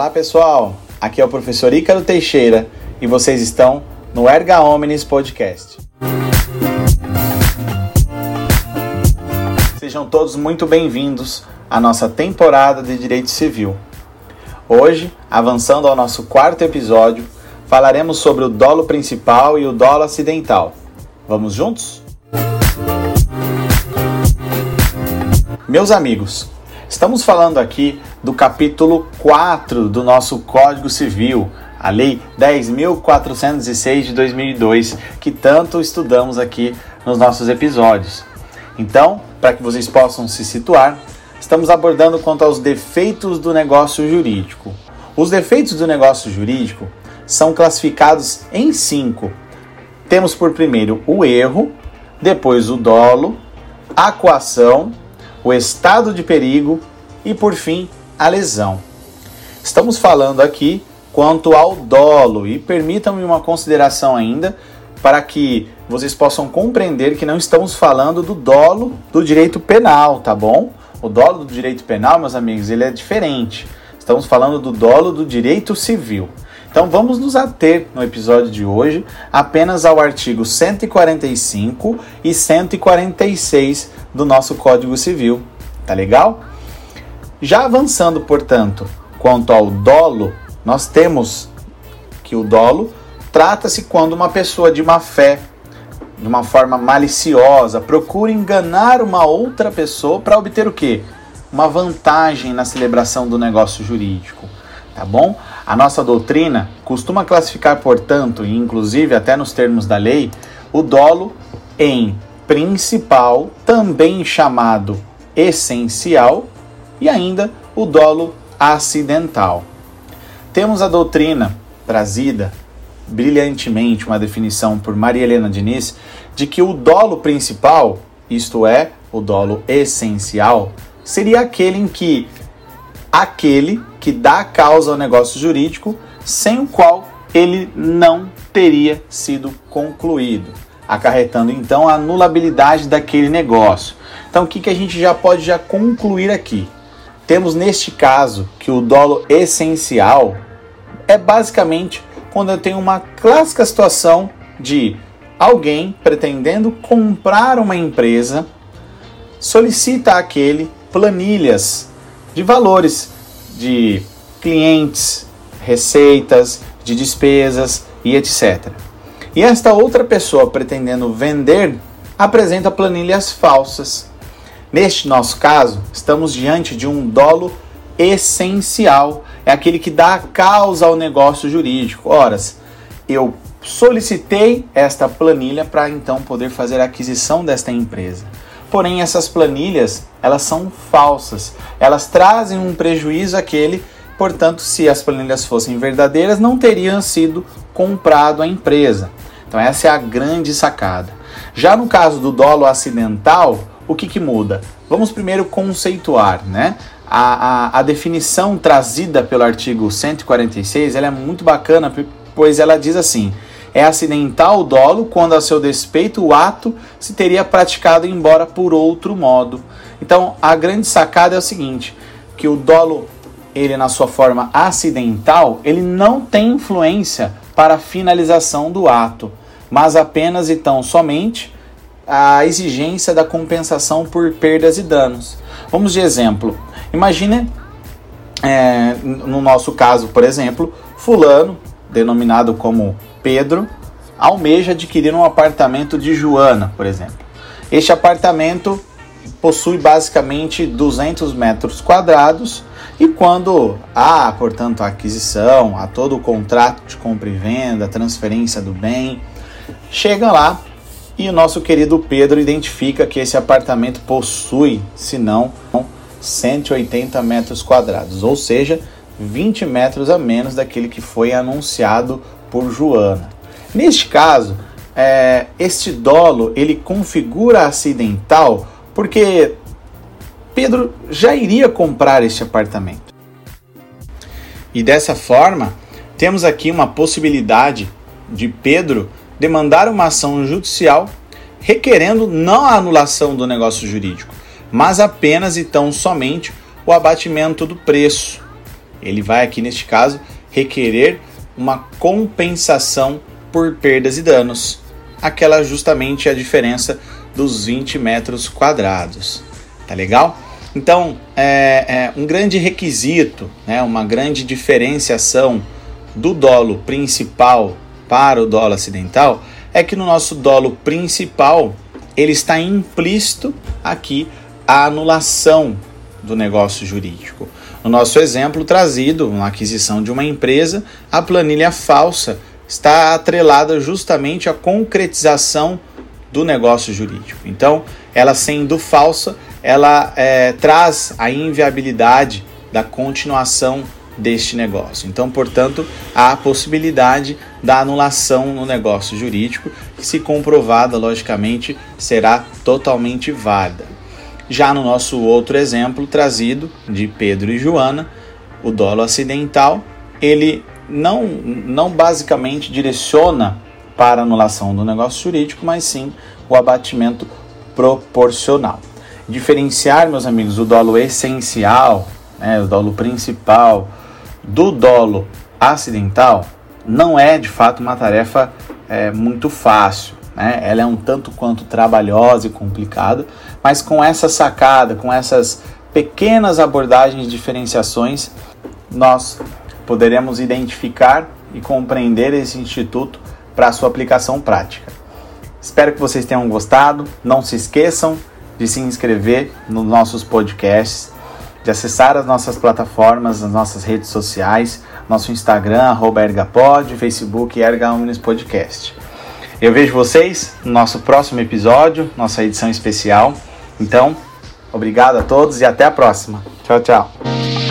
Olá pessoal, aqui é o professor Ícaro Teixeira e vocês estão no Erga Omnis Podcast. Sejam todos muito bem-vindos à nossa temporada de Direito Civil. Hoje, avançando ao nosso quarto episódio, falaremos sobre o dolo principal e o dolo acidental. Vamos juntos? Meus amigos, estamos falando aqui do capítulo 4 do nosso Código Civil, a Lei 10.406 de 2002, que tanto estudamos aqui nos nossos episódios. Então, para que vocês possam se situar, estamos abordando quanto aos defeitos do negócio jurídico. Os defeitos do negócio jurídico são classificados em cinco. Temos por primeiro o erro, depois o dolo, a coação, o estado de perigo e, por fim, a lesão. Estamos falando aqui quanto ao dolo e permitam-me uma consideração ainda para que vocês possam compreender que não estamos falando do dolo do direito penal, tá bom? O dolo do direito penal, meus amigos, ele é diferente. Estamos falando do dolo do direito civil. Então vamos nos ater no episódio de hoje apenas ao artigo 145 e 146 do nosso Código Civil. Tá legal? Já avançando, portanto, quanto ao dolo, nós temos que o dolo trata-se quando uma pessoa de má fé, de uma forma maliciosa, procura enganar uma outra pessoa para obter o quê? Uma vantagem na celebração do negócio jurídico, tá bom? A nossa doutrina costuma classificar, portanto, e inclusive até nos termos da lei, o dolo em principal, também chamado essencial, e ainda o dolo acidental. Temos a doutrina trazida brilhantemente, uma definição por Maria Helena Diniz, de que o dolo principal, isto é, o dolo essencial, seria aquele em que aquele que dá causa ao negócio jurídico sem o qual ele não teria sido concluído acarretando então a anulabilidade daquele negócio. Então o que, que a gente já pode já concluir aqui? Temos neste caso que o dolo essencial é basicamente quando eu tenho uma clássica situação de alguém pretendendo comprar uma empresa solicita aquele planilhas de valores de clientes, receitas, de despesas e etc. E esta outra pessoa pretendendo vender apresenta planilhas falsas. Neste nosso caso, estamos diante de um dolo essencial, é aquele que dá causa ao negócio jurídico. Ora, eu solicitei esta planilha para então poder fazer a aquisição desta empresa. Porém, essas planilhas, elas são falsas. Elas trazem um prejuízo àquele, portanto, se as planilhas fossem verdadeiras, não teriam sido comprado a empresa. Então essa é a grande sacada. Já no caso do dolo acidental, o que, que muda? Vamos primeiro conceituar, né? A, a, a, definição trazida pelo artigo 146 ela é muito bacana, pois ela diz assim: é acidental o dolo quando a seu despeito o ato se teria praticado embora por outro modo. Então a grande sacada é o seguinte: que o dolo, ele na sua forma acidental, ele não tem influência para a finalização do ato mas apenas e tão somente a exigência da compensação por perdas e danos. Vamos de exemplo. Imagine, é, no nosso caso, por exemplo, Fulano, denominado como Pedro, almeja adquirir um apartamento de Joana, por exemplo. Este apartamento possui basicamente 200 metros quadrados e quando há, portanto, a aquisição, há todo o contrato de compra e venda, transferência do bem, Chega lá e o nosso querido Pedro identifica que esse apartamento possui, se não, 180 metros quadrados, ou seja, 20 metros a menos daquele que foi anunciado por Joana. Neste caso, é, este dolo ele configura acidental porque Pedro já iria comprar este apartamento. E dessa forma, temos aqui uma possibilidade de Pedro demandar uma ação judicial requerendo não a anulação do negócio jurídico, mas apenas e tão somente o abatimento do preço. Ele vai aqui neste caso requerer uma compensação por perdas e danos, aquela justamente a diferença dos 20 metros quadrados. Tá legal? Então, é, é um grande requisito, né, uma grande diferenciação do dolo principal para o dolo acidental é que no nosso dolo principal ele está implícito aqui a anulação do negócio jurídico. No nosso exemplo trazido, na aquisição de uma empresa, a planilha falsa está atrelada justamente à concretização do negócio jurídico. Então, ela sendo falsa, ela é, traz a inviabilidade da continuação deste negócio. Então, portanto, há a possibilidade da anulação no negócio jurídico, que, se comprovada, logicamente, será totalmente válida. Já no nosso outro exemplo trazido de Pedro e Joana, o dolo acidental, ele não, não basicamente direciona para anulação do negócio jurídico, mas sim o abatimento proporcional. Diferenciar, meus amigos, o dolo essencial, né, o dolo principal, do dolo acidental não é de fato uma tarefa é, muito fácil. Né? Ela é um tanto quanto trabalhosa e complicada, mas com essa sacada, com essas pequenas abordagens e diferenciações, nós poderemos identificar e compreender esse instituto para sua aplicação prática. Espero que vocês tenham gostado. Não se esqueçam de se inscrever nos nossos podcasts de acessar as nossas plataformas, as nossas redes sociais, nosso Instagram, ergapod, Facebook Erga Podcast. Eu vejo vocês no nosso próximo episódio, nossa edição especial. Então, obrigado a todos e até a próxima. Tchau, tchau.